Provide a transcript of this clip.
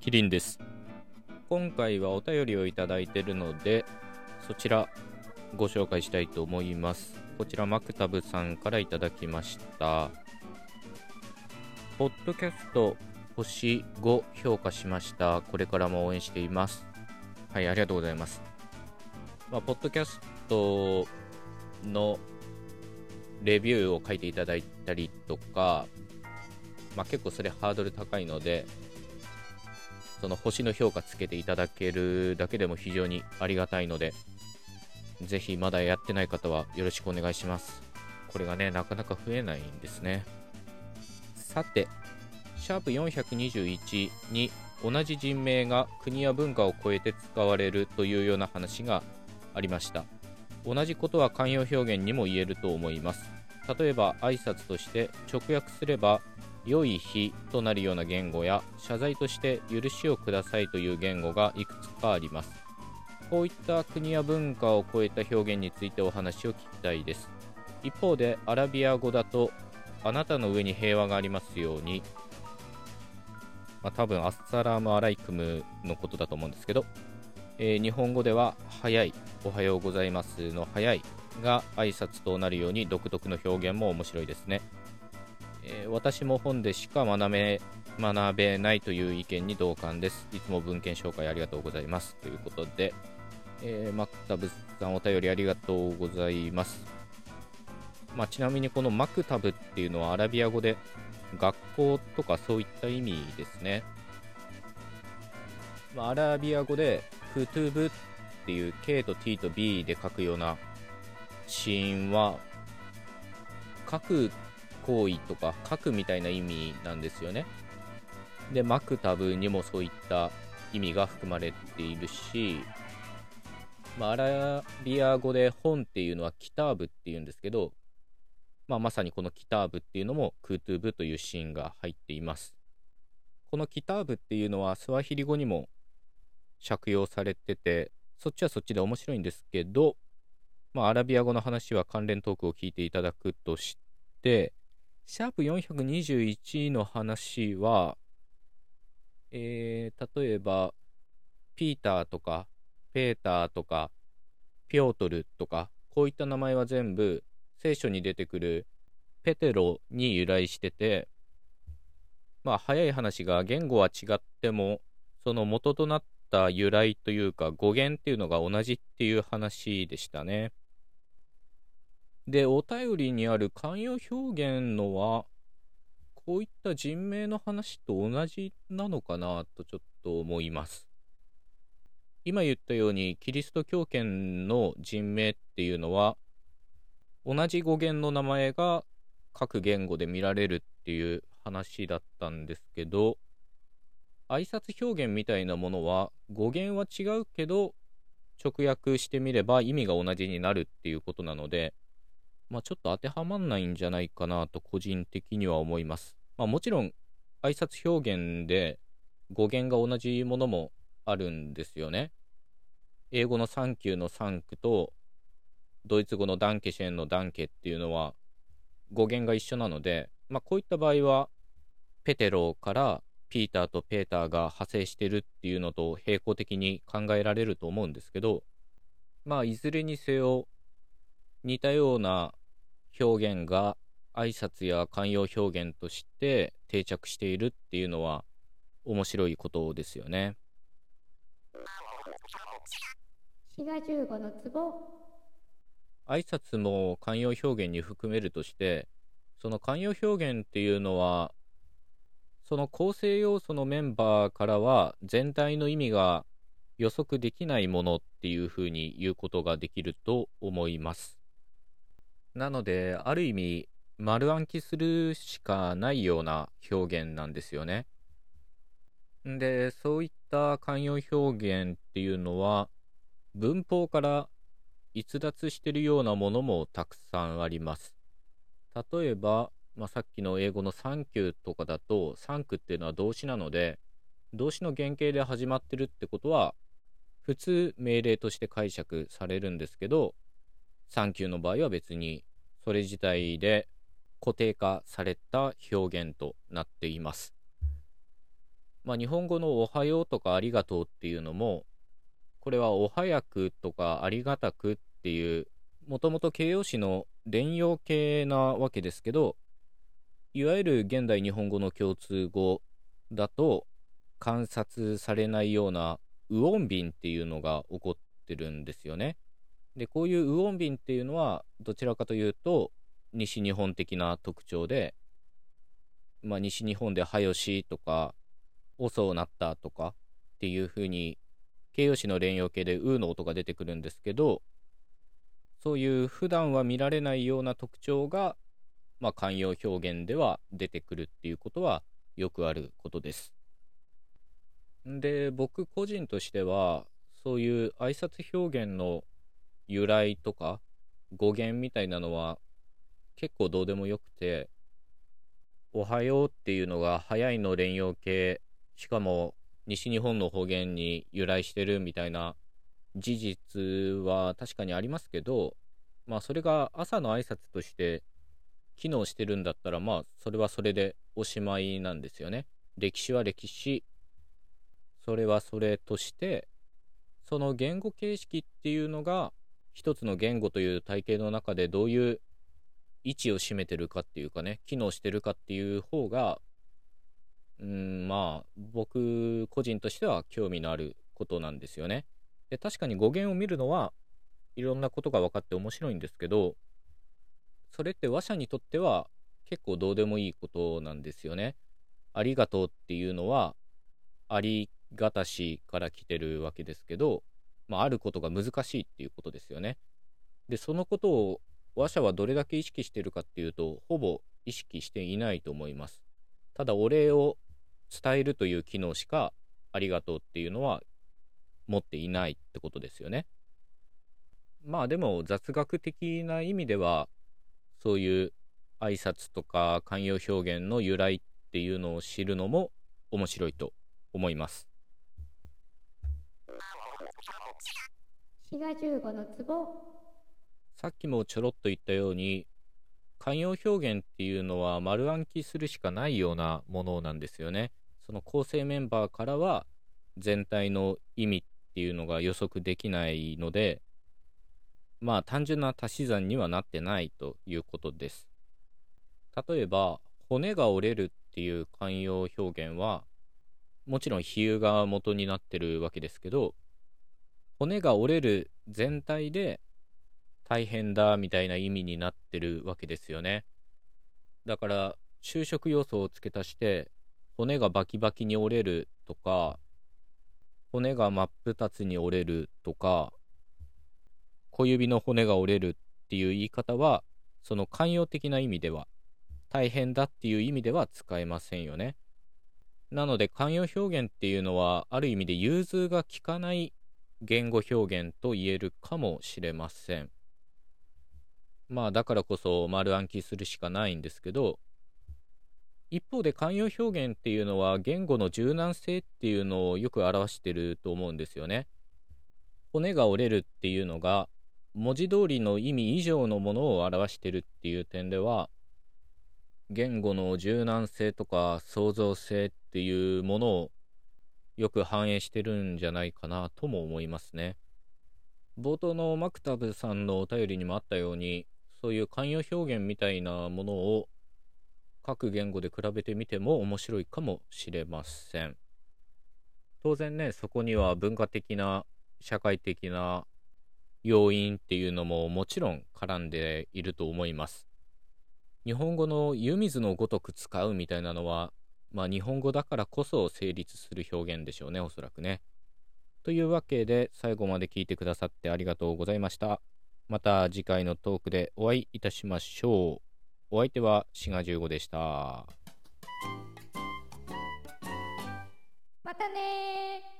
キリンです。今回はお便りをいただいているのでそちらご紹介したいと思います。こちらマクタブさんからいただきました。ポッドキャスト星5評価しました。これからも応援しています。はいありがとうございます。まあ、ポッドキャストのレビューを書いていただいたりとか、まあ、結構それハードル高いので、その星の評価つけていただけるだけでも非常にありがたいので、ぜひまだやってない方はよろしくお願いします。これがね、なかなか増えないんですね。さて、シャープ421に同じ人名が国や文化を超えて使われるというような話がありました同じことは慣用表現にも言えると思います例えば挨拶として直訳すれば良い日となるような言語や謝罪として許しをくださいという言語がいくつかあります。こういった国や文化を超えた表現についてお話を聞きたいです。一方でアラビア語だとあなたの上に平和がありますように。まあ、多分アッサラームアライクムのことだと思うんですけどえー、日本語では早い、おはようございますの早いが挨拶となるように独特の表現も面白いですね。え、私も本でしか学べ学べないという意見に同感です。いつも文献紹介ありがとうございます。ということで、えー、マクタブさんお便りありがとうございます。まあ、ちなみにこのマクタブっていうのはアラビア語で学校とかそういった意味ですね。まあ、アラビア語でクトゥブっていう K と T と B で書くようなシーンは書く行為とか書くみたいな意味なんですよね。で、マクタブにもそういった意味が含まれているし、まあ、アラビア語で本っていうのはキターブっていうんですけど、まあ、まさにこのキターブっていうのもクートゥーブというシーンが入っています。このキターブっていうのはスワヒリ語にも借用されてて、そっちはそっちで面白いんですけど、まあ、アラビア語の話は関連トークを聞いていただくとして、シャープ421の話は、えー、例えば、ピーターとか、ペーターとか、ピョートルとか、こういった名前は全部、聖書に出てくるペテロに由来してて、まあ、早い話が言語は違っても、その元となった由来というか語源っていうのが同じっていう話でしたね。で、お便りにある慣用表現のは、こういった人名の話と同じなのかなとちょっと思います。今言ったように、キリスト教圏の人名っていうのは、同じ語源の名前が各言語で見られるっていう話だったんですけど、挨拶表現みたいなものは語源は違うけど直訳してみれば意味が同じになるっていうことなので、まあ、ちょっと当てはまんないんじゃないかなと個人的には思います。まあ、もちろん挨拶表現で語源が同じものもあるんですよね。英語のサンキューのサンクとドイツ語のダンケシェンのダンケっていうのは語源が一緒なので、まあ、こういった場合はペテロからピーターとペーターが派生してるっていうのと並行的に考えられると思うんですけど、まあ、いずれにせよ、似たような表現が挨拶や慣用表現として定着しているっていうのは面白いことですよね。挨拶も慣用表現に含めるとしてその慣用表現っていうのはその構成要素のメンバーからは全体の意味が予測できないものっていうふうに言うことができると思います。なので、ある意味、丸暗記するしかないような表現なんですよね。で、そういった慣用表現っていうのは、文法から逸脱してるようなものもたくさんあります。例えば、まあ、さっきの英語のサンキューとかだと、サンクっていうのは動詞なので、動詞の原型で始まってるってことは、普通命令として解釈されるんですけど、サンキューの場合は別にそれ自体で固定化された表現となっています。まあ、日本語のおはようとかありがとうっていうのも、これはお早くとかありがたくっていう、もともと形容詞の連用形なわけですけど、いわゆる現代日本語の共通語だと、観察されないようなウオンビンっていうのが起こってるんですよね。で、こういうウオンビンっていうのは、どちらかというと、西日本的な特徴で、まあ、西日本ではよしとか、遅うなったとかっていう風に、形容詞の連用形でうの音が出てくるんですけど、そういう普段は見られないような特徴が、まあ、慣用表現では出てくるっていうことはよくあることです。で、僕個人としては、そういう挨拶表現の由来とか語源みたいなのは結構どうでもよくて、おはようっていうのが早いの連用形、しかも西日本の方言に由来してるみたいな事実は確かにありますけど、まあそれが朝の挨拶として機能してるんだったら、まあそれはそれでおしまいなんですよね。歴史は歴史、それはそれとして、その言語形式っていうのが一つの言語という体系の中でどういう位置を占めてるかっていうかね、機能してるかっていう方が、うん、まあ、僕個人としては興味のあることなんですよね。で、確かに語源を見るのはいろんなことが分かって面白いんですけど、それって話者にとっては結構どうでもいいことなんですよね。ありがとうっていうのは、ありがたしから来てるわけですけど、まあ、あることが難しいっていうことですよね。で、そのことを話者はどれだけ意識してるかっていうと、ほぼ意識していないと思います。ただ、お礼を伝えるという機能しか、ありがとうっていうのは持っていないってことですよね。まあでも雑学的な意味では、そういう挨拶とか慣用表現の由来っていうのを知るのも面白いと思います。滋賀15の壺さっきもちょろっと言ったように、慣用表現っていうのは丸暗記するしかないようなものなんですよね。その構成メンバーからは全体の意味っていうのが予測できないので、まあ単純な足し算にはなってないということです。例えば、骨が折れるっていう慣用表現は、もちろん比喩が元になってるわけですけど、骨が折れる全体で大変だみたいな意味になってるわけですよね。だから、就職要素を付け足して、骨がバキバキに折れるとか、骨が真っ二つに折れるとか、小指の骨が折れるっていう言い方は、その寛容的な意味では、大変だっていう意味では使えませんよね。なので、寛容表現っていうのは、ある意味で融通が利かない言語表現と言えるかもしれません。まあだからこそ丸暗記するしかないんですけど、一方で慣用表現っていうのは言語の柔軟性っていうのをよく表してると思うんですよね。骨が折れるっていうのが文字通りの意味以上のものを表してるっていう点では言語の柔軟性とか創造性っていうものをよく反映してるんじゃないかなとも思いますね。冒頭のマクタブさんのお便りにもあったようにそういう慣用表現みたいなものを各言語で比べてみても面白いかもしれません。当然ね、そこには文化的な、社会的な要因っていうのももちろん絡んでいると思います。日本語の湯水のごとく使うみたいなのは、まあ日本語だからこそ成立する表現でしょうね、おそらくね。というわけで最後まで聞いてくださってありがとうございました。また次回のトークでお会いいたしましょう。お相手は滋賀15でした。またね